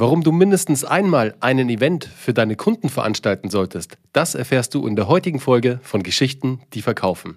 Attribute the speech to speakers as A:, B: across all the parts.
A: Warum du mindestens einmal einen Event für deine Kunden veranstalten solltest, das erfährst du in der heutigen Folge von Geschichten, die verkaufen.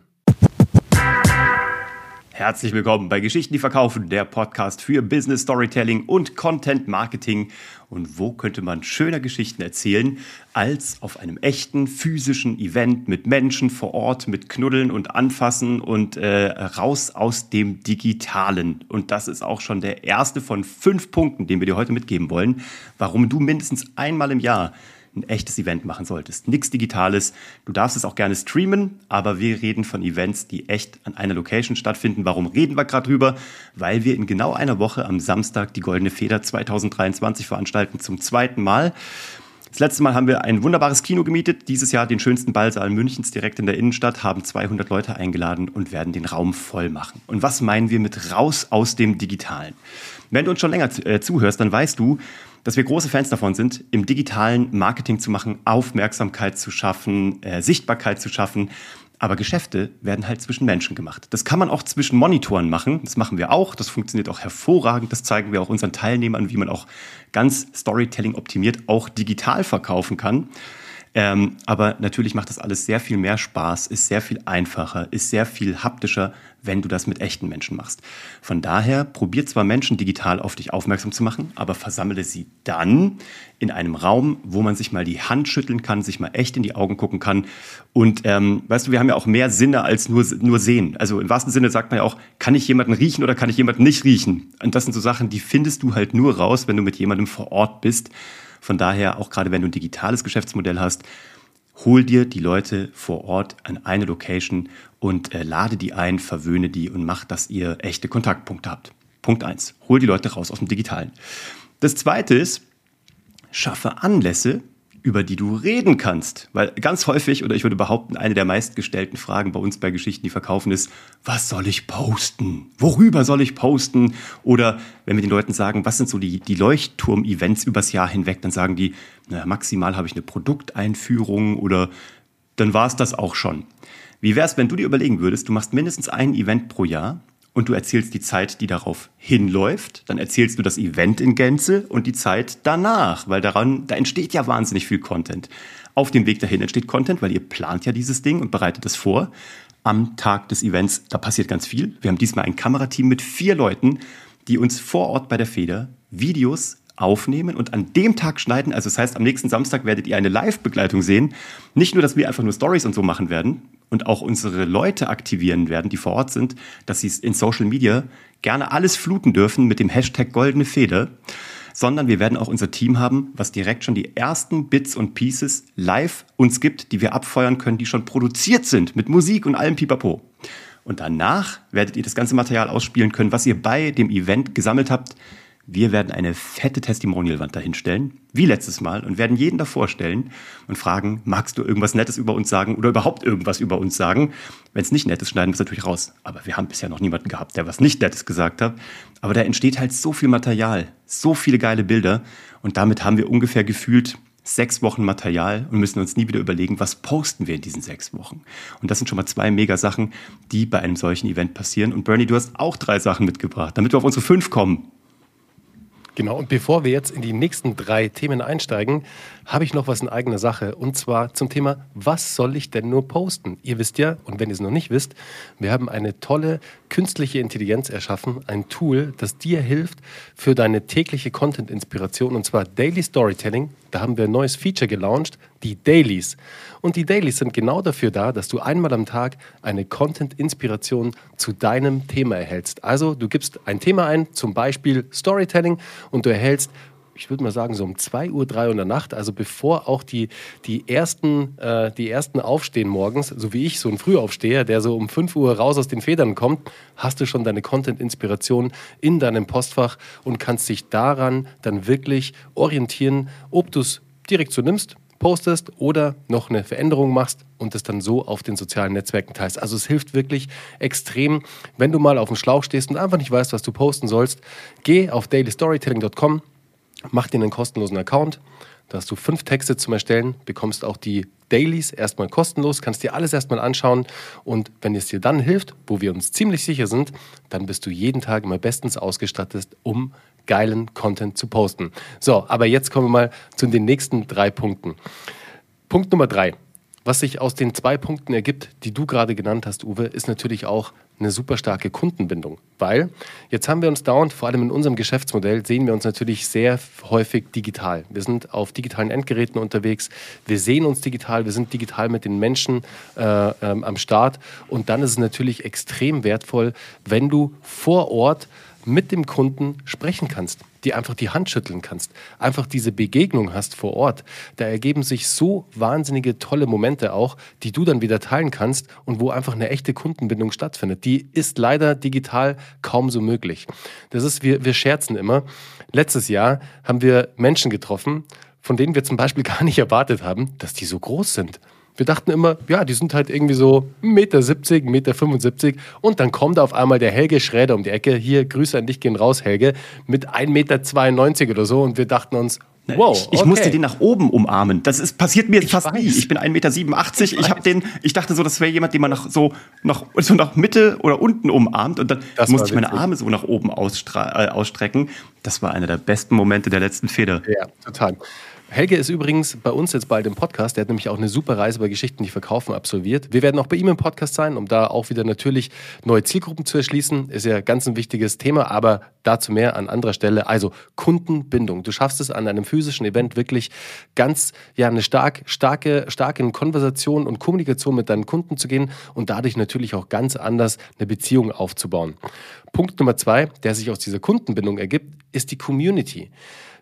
B: Herzlich willkommen bei Geschichten, die verkaufen, der Podcast für Business Storytelling und Content Marketing. Und wo könnte man schöner Geschichten erzählen als auf einem echten physischen Event mit Menschen vor Ort, mit Knuddeln und Anfassen und äh, raus aus dem Digitalen. Und das ist auch schon der erste von fünf Punkten, den wir dir heute mitgeben wollen, warum du mindestens einmal im Jahr ein echtes Event machen solltest. Nichts Digitales. Du darfst es auch gerne streamen, aber wir reden von Events, die echt an einer Location stattfinden. Warum reden wir gerade drüber? Weil wir in genau einer Woche am Samstag die Goldene Feder 2023 veranstalten zum zweiten Mal. Das letzte Mal haben wir ein wunderbares Kino gemietet. Dieses Jahr den schönsten Ballsaal Münchens direkt in der Innenstadt, haben 200 Leute eingeladen und werden den Raum voll machen. Und was meinen wir mit raus aus dem Digitalen? Wenn du uns schon länger äh, zuhörst, dann weißt du, dass wir große Fans davon sind, im digitalen Marketing zu machen, Aufmerksamkeit zu schaffen, äh, Sichtbarkeit zu schaffen. Aber Geschäfte werden halt zwischen Menschen gemacht. Das kann man auch zwischen Monitoren machen. Das machen wir auch. Das funktioniert auch hervorragend. Das zeigen wir auch unseren Teilnehmern, wie man auch ganz Storytelling optimiert auch digital verkaufen kann. Ähm, aber natürlich macht das alles sehr viel mehr Spaß, ist sehr viel einfacher, ist sehr viel haptischer, wenn du das mit echten Menschen machst. Von daher probier zwar Menschen digital auf dich aufmerksam zu machen, aber versammle sie dann in einem Raum, wo man sich mal die Hand schütteln kann, sich mal echt in die Augen gucken kann. Und ähm, weißt du, wir haben ja auch mehr Sinne als nur, nur sehen. Also im wahrsten Sinne sagt man ja auch, kann ich jemanden riechen oder kann ich jemanden nicht riechen? Und das sind so Sachen, die findest du halt nur raus, wenn du mit jemandem vor Ort bist. Von daher, auch gerade wenn du ein digitales Geschäftsmodell hast, hol dir die Leute vor Ort an eine Location und äh, lade die ein, verwöhne die und mach, dass ihr echte Kontaktpunkte habt. Punkt eins: Hol die Leute raus aus dem Digitalen. Das zweite ist, schaffe Anlässe, über die du reden kannst. Weil ganz häufig, oder ich würde behaupten, eine der meistgestellten Fragen bei uns bei Geschichten, die verkaufen, ist, was soll ich posten? Worüber soll ich posten? Oder wenn wir den Leuten sagen, was sind so die, die Leuchtturm-Events übers Jahr hinweg, dann sagen die, naja, maximal habe ich eine Produkteinführung oder dann war es das auch schon. Wie wäre es, wenn du dir überlegen würdest, du machst mindestens ein Event pro Jahr und du erzählst die Zeit, die darauf hinläuft, dann erzählst du das Event in Gänze und die Zeit danach, weil daran, da entsteht ja wahnsinnig viel Content. Auf dem Weg dahin entsteht Content, weil ihr plant ja dieses Ding und bereitet es vor. Am Tag des Events, da passiert ganz viel. Wir haben diesmal ein Kamerateam mit vier Leuten, die uns vor Ort bei der Feder Videos aufnehmen und an dem Tag schneiden. Also das heißt, am nächsten Samstag werdet ihr eine Live-Begleitung sehen. Nicht nur, dass wir einfach nur Stories und so machen werden und auch unsere Leute aktivieren werden, die vor Ort sind, dass sie in Social Media gerne alles fluten dürfen mit dem Hashtag goldene Feder, sondern wir werden auch unser Team haben, was direkt schon die ersten Bits und Pieces live uns gibt, die wir abfeuern können, die schon produziert sind mit Musik und allem Pipapo. Und danach werdet ihr das ganze Material ausspielen können, was ihr bei dem Event gesammelt habt wir werden eine fette Testimonial-Wand dahinstellen, wie letztes Mal, und werden jeden davor stellen und fragen, magst du irgendwas Nettes über uns sagen oder überhaupt irgendwas über uns sagen? Wenn es nicht nett ist, schneiden wir es natürlich raus. Aber wir haben bisher noch niemanden gehabt, der was nicht Nettes gesagt hat. Aber da entsteht halt so viel Material, so viele geile Bilder. Und damit haben wir ungefähr gefühlt sechs Wochen Material und müssen uns nie wieder überlegen, was posten wir in diesen sechs Wochen. Und das sind schon mal zwei mega Sachen, die bei einem solchen Event passieren. Und Bernie, du hast auch drei Sachen mitgebracht, damit wir auf unsere fünf kommen.
A: Genau, und bevor wir jetzt in die nächsten drei Themen einsteigen, habe ich noch was in eigener Sache. Und zwar zum Thema, was soll ich denn nur posten? Ihr wisst ja, und wenn ihr es noch nicht wisst, wir haben eine tolle künstliche Intelligenz erschaffen, ein Tool, das dir hilft für deine tägliche Content-Inspiration, und zwar Daily Storytelling. Da haben wir ein neues Feature gelauncht, die Dailies. Und die Dailies sind genau dafür da, dass du einmal am Tag eine Content-Inspiration zu deinem Thema erhältst. Also du gibst ein Thema ein, zum Beispiel Storytelling, und du erhältst ich würde mal sagen, so um 2 Uhr, 3 Uhr in der Nacht, also bevor auch die, die, ersten, äh, die ersten aufstehen morgens, so wie ich, so ein Frühaufsteher, der so um 5 Uhr raus aus den Federn kommt, hast du schon deine Content-Inspiration in deinem Postfach und kannst dich daran dann wirklich orientieren, ob du es direkt so nimmst, postest oder noch eine Veränderung machst und es dann so auf den sozialen Netzwerken teilst. Also es hilft wirklich extrem, wenn du mal auf dem Schlauch stehst und einfach nicht weißt, was du posten sollst. Geh auf dailystorytelling.com Mach dir einen kostenlosen Account. Da hast du fünf Texte zum Erstellen, bekommst auch die Dailies erstmal kostenlos, kannst dir alles erstmal anschauen und wenn es dir dann hilft, wo wir uns ziemlich sicher sind, dann bist du jeden Tag immer bestens ausgestattet, um geilen Content zu posten. So, aber jetzt kommen wir mal zu den nächsten drei Punkten. Punkt Nummer drei. Was sich aus den zwei Punkten ergibt, die du gerade genannt hast, Uwe, ist natürlich auch eine super starke Kundenbindung. Weil jetzt haben wir uns dauernd, vor allem in unserem Geschäftsmodell, sehen wir uns natürlich sehr häufig digital. Wir sind auf digitalen Endgeräten unterwegs, wir sehen uns digital, wir sind digital mit den Menschen äh, ähm, am Start. Und dann ist es natürlich extrem wertvoll, wenn du vor Ort mit dem Kunden sprechen kannst, die einfach die Hand schütteln kannst, einfach diese Begegnung hast vor Ort. Da ergeben sich so wahnsinnige tolle Momente auch, die du dann wieder teilen kannst und wo einfach eine echte Kundenbindung stattfindet. Die ist leider digital kaum so möglich. Das ist, wir, wir scherzen immer. Letztes Jahr haben wir Menschen getroffen, von denen wir zum Beispiel gar nicht erwartet haben, dass die so groß sind. Wir dachten immer, ja, die sind halt irgendwie so 1,70 Meter, 1,75 Meter. Und dann kommt auf einmal der Helge Schräder um die Ecke. Hier, Grüße an dich gehen raus, Helge. Mit 1,92 Meter oder so. Und wir dachten uns, Wow,
B: ich, ich okay. musste den nach oben umarmen. Das ist, passiert mir ich fast weiß. nie. Ich bin 1,87 Meter. Ich, ich habe den, ich dachte so, das wäre jemand, den man nach, so, nach, so nach Mitte oder unten umarmt. Und dann das musste ich meine Arme so nach oben äh, ausstrecken. Das war einer der besten Momente der letzten Feder.
A: Ja, total. Helge ist übrigens bei uns jetzt bald im Podcast. Der hat nämlich auch eine super Reise bei Geschichten, die verkaufen, absolviert. Wir werden auch bei ihm im Podcast sein, um da auch wieder natürlich neue Zielgruppen zu erschließen. Ist ja ganz ein wichtiges Thema, aber dazu mehr an anderer Stelle. Also Kundenbindung. Du schaffst es an einem physischen Event wirklich ganz, ja, eine stark, starke, starke Konversation und Kommunikation mit deinen Kunden zu gehen und dadurch natürlich auch ganz anders eine Beziehung aufzubauen. Punkt Nummer zwei, der sich aus dieser Kundenbindung ergibt, ist die Community.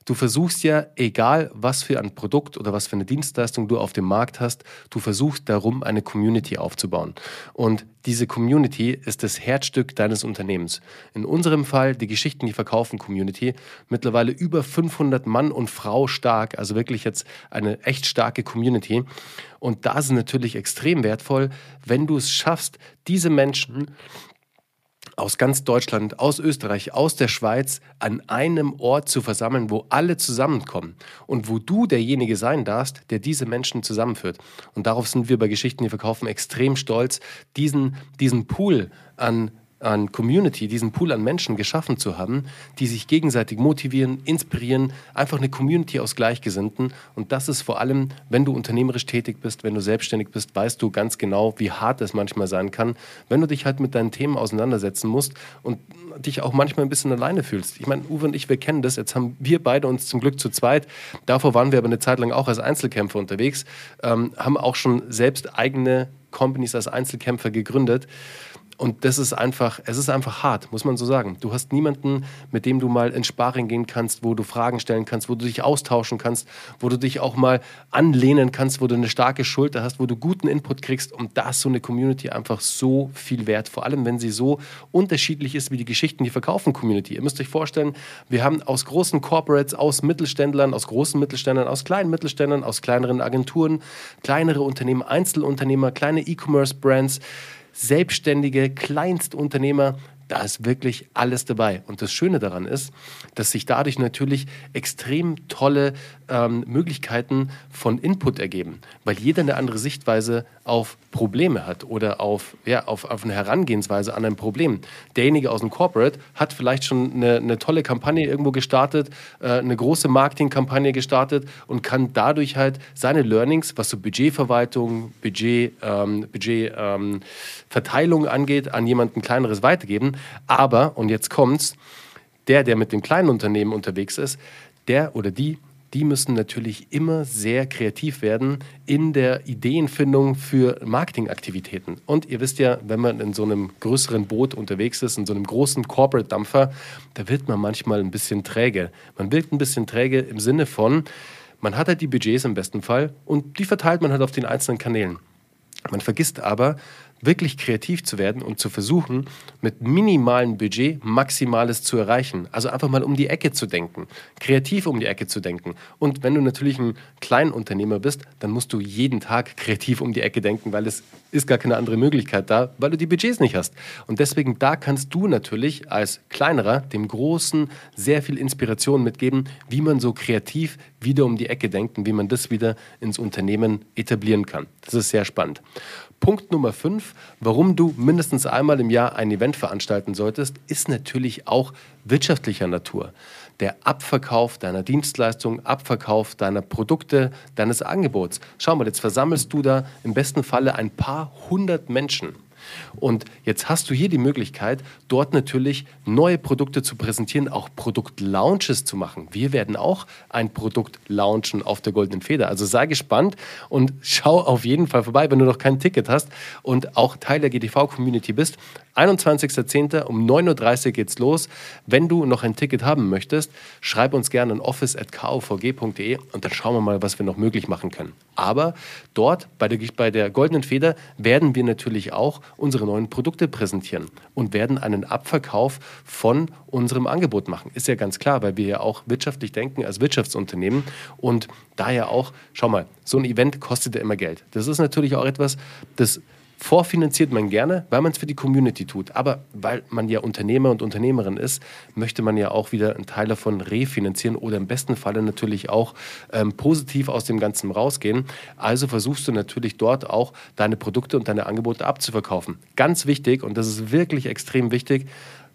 A: Du versuchst ja, egal was für ein Produkt oder was für eine Dienstleistung du auf dem Markt hast, du versuchst darum, eine Community aufzubauen. Und diese Community ist das Herzstück deines Unternehmens. In unserem Fall die Geschichten, die verkaufen Community, mittlerweile über 500 Mann und Frau stark, also wirklich jetzt eine echt starke Community. Und da es natürlich extrem wertvoll, wenn du es schaffst, diese Menschen aus ganz Deutschland, aus Österreich, aus der Schweiz an einem Ort zu versammeln, wo alle zusammenkommen und wo du derjenige sein darfst, der diese Menschen zusammenführt. Und darauf sind wir bei Geschichten, die verkaufen, extrem stolz, diesen, diesen Pool an an Community, diesen Pool an Menschen geschaffen zu haben, die sich gegenseitig motivieren, inspirieren, einfach eine Community aus Gleichgesinnten. Und das ist vor allem, wenn du unternehmerisch tätig bist, wenn du selbstständig bist, weißt du ganz genau, wie hart es manchmal sein kann, wenn du dich halt mit deinen Themen auseinandersetzen musst und dich auch manchmal ein bisschen alleine fühlst. Ich meine, Uwe und ich, wir kennen das. Jetzt haben wir beide uns zum Glück zu zweit. Davor waren wir aber eine Zeit lang auch als Einzelkämpfer unterwegs, ähm, haben auch schon selbst eigene Companies als Einzelkämpfer gegründet. Und das ist einfach, es ist einfach hart, muss man so sagen. Du hast niemanden, mit dem du mal ins Sparring gehen kannst, wo du Fragen stellen kannst, wo du dich austauschen kannst, wo du dich auch mal anlehnen kannst, wo du eine starke Schulter hast, wo du guten Input kriegst. Und da ist so eine Community einfach so viel wert. Vor allem, wenn sie so unterschiedlich ist wie die Geschichten, die verkaufen Community. Ihr müsst euch vorstellen, wir haben aus großen Corporates, aus Mittelständlern, aus großen Mittelständlern, aus kleinen Mittelständlern, aus kleineren Agenturen, kleinere Unternehmen, Einzelunternehmer, kleine E-Commerce-Brands, Selbstständige, Kleinstunternehmer, da ist wirklich alles dabei. Und das Schöne daran ist, dass sich dadurch natürlich extrem tolle ähm, Möglichkeiten von Input ergeben, weil jeder eine andere Sichtweise auf Probleme hat oder auf, ja, auf, auf eine Herangehensweise an ein Problem. Derjenige aus dem Corporate hat vielleicht schon eine, eine tolle Kampagne irgendwo gestartet, äh, eine große Marketingkampagne gestartet und kann dadurch halt seine Learnings, was so Budgetverwaltung, Budget, ähm, Budgetverteilung ähm, angeht, an jemanden kleineres weitergeben. Aber, und jetzt kommt's, der, der mit dem kleinen Unternehmen unterwegs ist, der oder die die müssen natürlich immer sehr kreativ werden in der Ideenfindung für Marketingaktivitäten. Und ihr wisst ja, wenn man in so einem größeren Boot unterwegs ist, in so einem großen Corporate-Dampfer, da wird man manchmal ein bisschen träge. Man wird ein bisschen träge im Sinne von, man hat halt die Budgets im besten Fall und die verteilt man halt auf den einzelnen Kanälen. Man vergisst aber, wirklich kreativ zu werden und zu versuchen, mit minimalem Budget Maximales zu erreichen. Also einfach mal um die Ecke zu denken, kreativ um die Ecke zu denken. Und wenn du natürlich ein Kleinunternehmer bist, dann musst du jeden Tag kreativ um die Ecke denken, weil es ist gar keine andere Möglichkeit da, weil du die Budgets nicht hast. Und deswegen da kannst du natürlich als Kleinerer dem Großen sehr viel Inspiration mitgeben, wie man so kreativ wieder um die Ecke denkt und wie man das wieder ins Unternehmen etablieren kann. Das ist sehr spannend. Punkt Nummer fünf, warum du mindestens einmal im Jahr ein Event veranstalten solltest, ist natürlich auch wirtschaftlicher Natur. der Abverkauf deiner Dienstleistung, Abverkauf deiner Produkte, deines Angebots. Schau mal, jetzt versammelst du da im besten Falle ein paar hundert Menschen. Und jetzt hast du hier die Möglichkeit, dort natürlich neue Produkte zu präsentieren, auch Produktlaunches zu machen. Wir werden auch ein Produkt launchen auf der Goldenen Feder. Also sei gespannt und schau auf jeden Fall vorbei, wenn du noch kein Ticket hast und auch Teil der GTV-Community bist. 21.10. um 9.30 Uhr geht's los. Wenn du noch ein Ticket haben möchtest, schreib uns gerne an office.kovg.de und dann schauen wir mal, was wir noch möglich machen können. Aber dort bei der, bei der Goldenen Feder werden wir natürlich auch unsere neuen Produkte präsentieren und werden einen Abverkauf von unserem Angebot machen. Ist ja ganz klar, weil wir ja auch wirtschaftlich denken als Wirtschaftsunternehmen und daher auch, schau mal, so ein Event kostet ja immer Geld. Das ist natürlich auch etwas, das Vorfinanziert man gerne, weil man es für die Community tut. Aber weil man ja Unternehmer und Unternehmerin ist, möchte man ja auch wieder einen Teil davon refinanzieren oder im besten Falle natürlich auch ähm, positiv aus dem Ganzen rausgehen. Also versuchst du natürlich dort auch deine Produkte und deine Angebote abzuverkaufen. Ganz wichtig, und das ist wirklich extrem wichtig,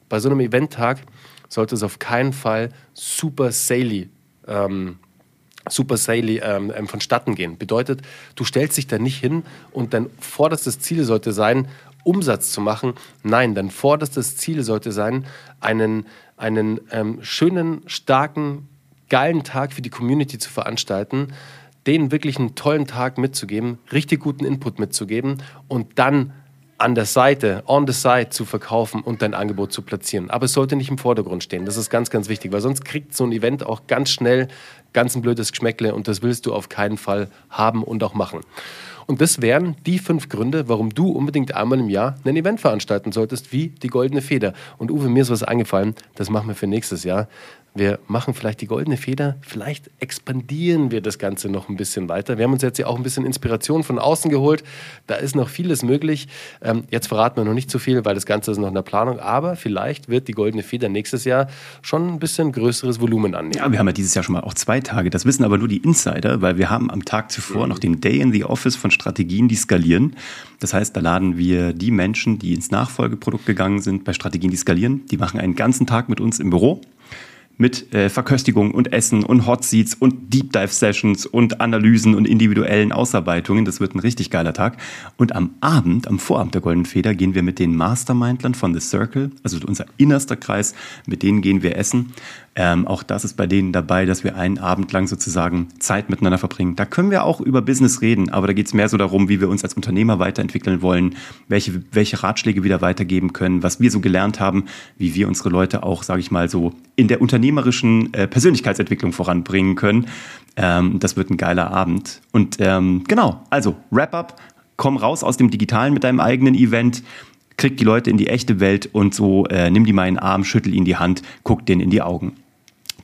A: bei so einem Eventtag sollte es auf keinen Fall super saley ähm, Super Sally ähm, ähm, vonstatten gehen. Bedeutet, du stellst dich da nicht hin und dein vorderstes Ziel sollte sein, Umsatz zu machen. Nein, dein vorderstes Ziel sollte sein, einen, einen ähm, schönen, starken, geilen Tag für die Community zu veranstalten, denen wirklich einen tollen Tag mitzugeben, richtig guten Input mitzugeben und dann an der Seite, on the side zu verkaufen und dein Angebot zu platzieren. Aber es sollte nicht im Vordergrund stehen. Das ist ganz, ganz wichtig, weil sonst kriegt so ein Event auch ganz schnell ganz ein blödes Geschmäckle und das willst du auf keinen Fall haben und auch machen. Und das wären die fünf Gründe, warum du unbedingt einmal im Jahr ein Event veranstalten solltest, wie die Goldene Feder. Und Uwe, mir ist was eingefallen, das machen wir für nächstes Jahr wir machen vielleicht die goldene Feder, vielleicht expandieren wir das Ganze noch ein bisschen weiter. Wir haben uns jetzt ja auch ein bisschen Inspiration von außen geholt. Da ist noch vieles möglich. Ähm, jetzt verraten wir noch nicht zu viel, weil das Ganze ist noch in der Planung. Aber vielleicht wird die goldene Feder nächstes Jahr schon ein bisschen größeres Volumen annehmen.
B: Ja, wir haben ja dieses Jahr schon mal auch zwei Tage. Das wissen aber nur die Insider, weil wir haben am Tag zuvor mhm. noch den Day in the Office von Strategien, die skalieren. Das heißt, da laden wir die Menschen, die ins Nachfolgeprodukt gegangen sind, bei Strategien, die skalieren. Die machen einen ganzen Tag mit uns im Büro mit äh, Verköstigung und Essen und Hot Seats und Deep Dive Sessions und Analysen und individuellen Ausarbeitungen. Das wird ein richtig geiler Tag. Und am Abend, am Vorabend der Goldenen Feder, gehen wir mit den Mastermindlern von The Circle, also unser innerster Kreis, mit denen gehen wir essen. Ähm, auch das ist bei denen dabei, dass wir einen Abend lang sozusagen Zeit miteinander verbringen. Da können wir auch über Business reden, aber da geht es mehr so darum, wie wir uns als Unternehmer weiterentwickeln wollen, welche, welche Ratschläge wir da weitergeben können, was wir so gelernt haben, wie wir unsere Leute auch, sage ich mal so, in der unternehmerischen äh, Persönlichkeitsentwicklung voranbringen können. Ähm, das wird ein geiler Abend. Und ähm, genau, also Wrap-up, komm raus aus dem Digitalen mit deinem eigenen Event krieg die Leute in die echte Welt und so äh, nimm die mal in den Arm, schüttel ihnen die Hand, guck denen in die Augen.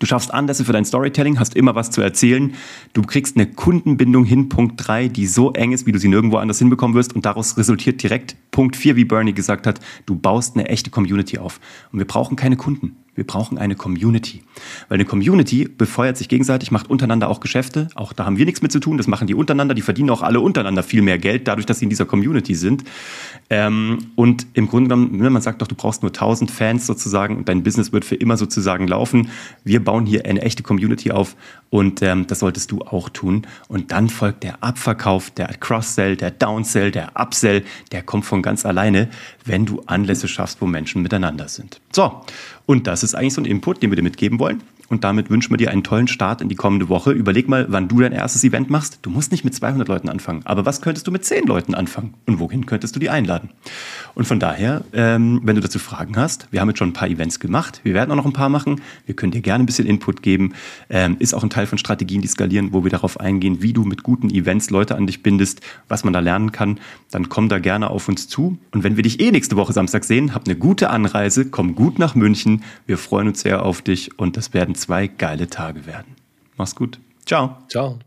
B: Du schaffst Anlässe für dein Storytelling, hast immer was zu erzählen. Du kriegst eine Kundenbindung hin, Punkt 3, die so eng ist, wie du sie nirgendwo anders hinbekommen wirst. Und daraus resultiert direkt Punkt 4, wie Bernie gesagt hat, du baust eine echte Community auf. Und wir brauchen keine Kunden. Wir brauchen eine Community. Weil eine Community befeuert sich gegenseitig, macht untereinander auch Geschäfte. Auch da haben wir nichts mit zu tun. Das machen die untereinander. Die verdienen auch alle untereinander viel mehr Geld, dadurch, dass sie in dieser Community sind. Ähm, und im Grunde genommen, ne, man sagt doch, du brauchst nur 1000 Fans sozusagen und dein Business wird für immer sozusagen laufen. Wir bauen hier eine echte Community auf und ähm, das solltest du auch tun. Und dann folgt der Abverkauf, der Cross-Sell, der Downsell, der Upsell. Der kommt von ganz alleine, wenn du Anlässe schaffst, wo Menschen miteinander sind. So, und das ist eigentlich so ein Input, den wir dir mitgeben wollen. Und damit wünschen wir dir einen tollen Start in die kommende Woche. Überleg mal, wann du dein erstes Event machst. Du musst nicht mit 200 Leuten anfangen. Aber was könntest du mit 10 Leuten anfangen? Und wohin könntest du die einladen? Und von daher, ähm, wenn du dazu Fragen hast, wir haben jetzt schon ein paar Events gemacht. Wir werden auch noch ein paar machen. Wir können dir gerne ein bisschen Input geben. Ähm, ist auch ein Teil von Strategien, die skalieren, wo wir darauf eingehen, wie du mit guten Events Leute an dich bindest, was man da lernen kann. Dann komm da gerne auf uns zu. Und wenn wir dich eh nächste Woche Samstag sehen, hab eine gute Anreise, komm gut nach München. Wir freuen uns sehr auf dich und das werden zwei geile Tage werden. Mach's gut. Ciao.
A: Ciao.